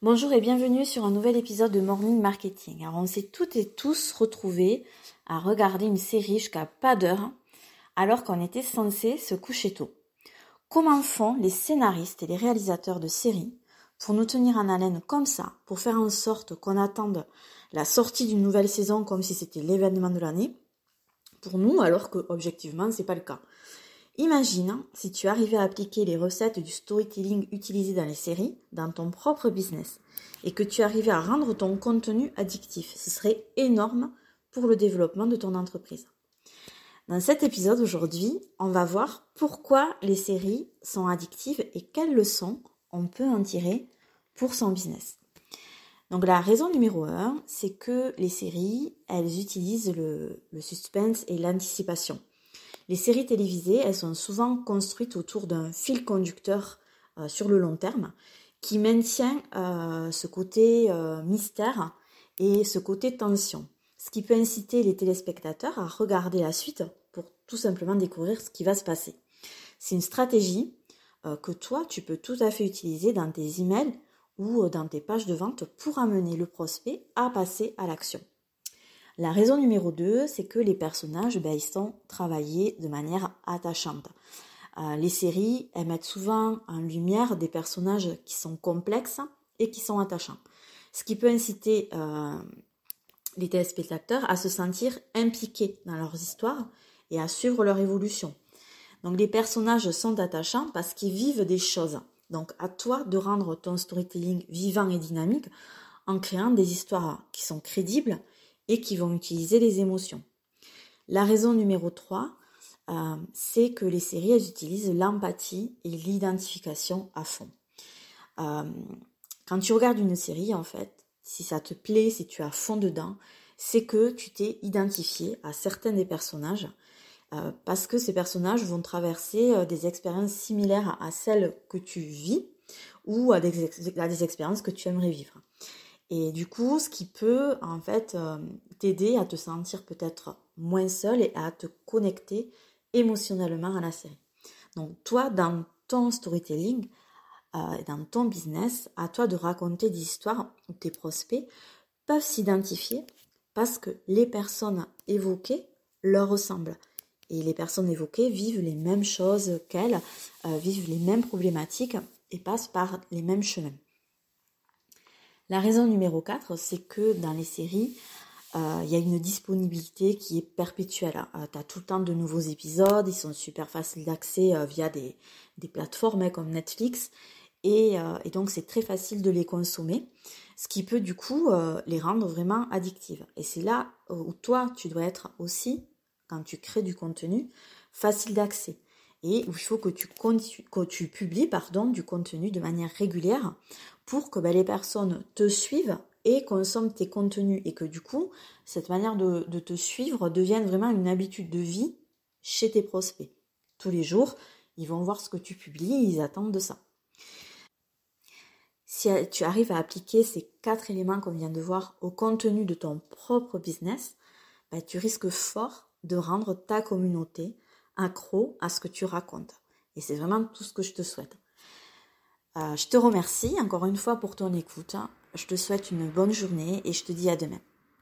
Bonjour et bienvenue sur un nouvel épisode de Morning Marketing. Alors on s'est toutes et tous retrouvés à regarder une série jusqu'à pas d'heure alors qu'on était censé se coucher tôt. Comment font les scénaristes et les réalisateurs de séries pour nous tenir en haleine comme ça, pour faire en sorte qu'on attende la sortie d'une nouvelle saison comme si c'était l'événement de l'année? Pour nous alors que objectivement c'est pas le cas. Imagine si tu arrivais à appliquer les recettes du storytelling utilisées dans les séries dans ton propre business et que tu arrivais à rendre ton contenu addictif. Ce serait énorme pour le développement de ton entreprise. Dans cet épisode aujourd'hui, on va voir pourquoi les séries sont addictives et quelles leçons on peut en tirer pour son business. Donc la raison numéro un, c'est que les séries, elles utilisent le, le suspense et l'anticipation. Les séries télévisées, elles sont souvent construites autour d'un fil conducteur euh, sur le long terme qui maintient euh, ce côté euh, mystère et ce côté tension, ce qui peut inciter les téléspectateurs à regarder la suite pour tout simplement découvrir ce qui va se passer. C'est une stratégie que toi, tu peux tout à fait utiliser dans tes emails ou dans tes pages de vente pour amener le prospect à passer à l'action. La raison numéro 2, c'est que les personnages, ben, ils sont travaillés de manière attachante. Euh, les séries, elles mettent souvent en lumière des personnages qui sont complexes et qui sont attachants. Ce qui peut inciter euh, les téléspectateurs à se sentir impliqués dans leurs histoires et à suivre leur évolution. Donc les personnages sont attachants parce qu'ils vivent des choses. Donc à toi de rendre ton storytelling vivant et dynamique en créant des histoires qui sont crédibles et qui vont utiliser les émotions. La raison numéro 3, euh, c'est que les séries, elles utilisent l'empathie et l'identification à fond. Euh, quand tu regardes une série, en fait, si ça te plaît, si tu as fond dedans, c'est que tu t'es identifié à certains des personnages euh, parce que ces personnages vont traverser des expériences similaires à celles que tu vis ou à à des expériences que tu aimerais vivre. Et du coup, ce qui peut en fait euh, t'aider à te sentir peut-être moins seul et à te connecter émotionnellement à la série. Donc toi, dans ton storytelling, euh, dans ton business, à toi de raconter des histoires où tes prospects peuvent s'identifier parce que les personnes évoquées leur ressemblent. Et les personnes évoquées vivent les mêmes choses qu'elles, euh, vivent les mêmes problématiques et passent par les mêmes chemins. La raison numéro 4, c'est que dans les séries, euh, il y a une disponibilité qui est perpétuelle. Euh, tu as tout le temps de nouveaux épisodes, ils sont super faciles d'accès euh, via des, plateformes hein, comme Netflix. Et, et donc c'est très facile de les consommer, ce qui peut du coup les rendre vraiment addictives. Et c'est là où toi, tu dois être aussi, quand tu crées du contenu, facile d'accès et il faut que tu, que tu publies pardon, du contenu de manière régulière pour que ben, les personnes te suivent et consomment tes contenus et que du coup, cette manière de, te suivre devienne vraiment une habitude de vie chez tes prospects. Tous les jours, ils vont voir ce que tu publies ils attendent de ça. Si tu arrives à appliquer ces quatre éléments qu'on vient de voir au contenu de ton propre business, ben, tu risques fort de rendre ta communauté accro à ce que tu racontes. Et c'est vraiment tout ce que je te souhaite. Euh, je te remercie encore une fois pour ton écoute. Je te souhaite une bonne journée et je te dis à demain.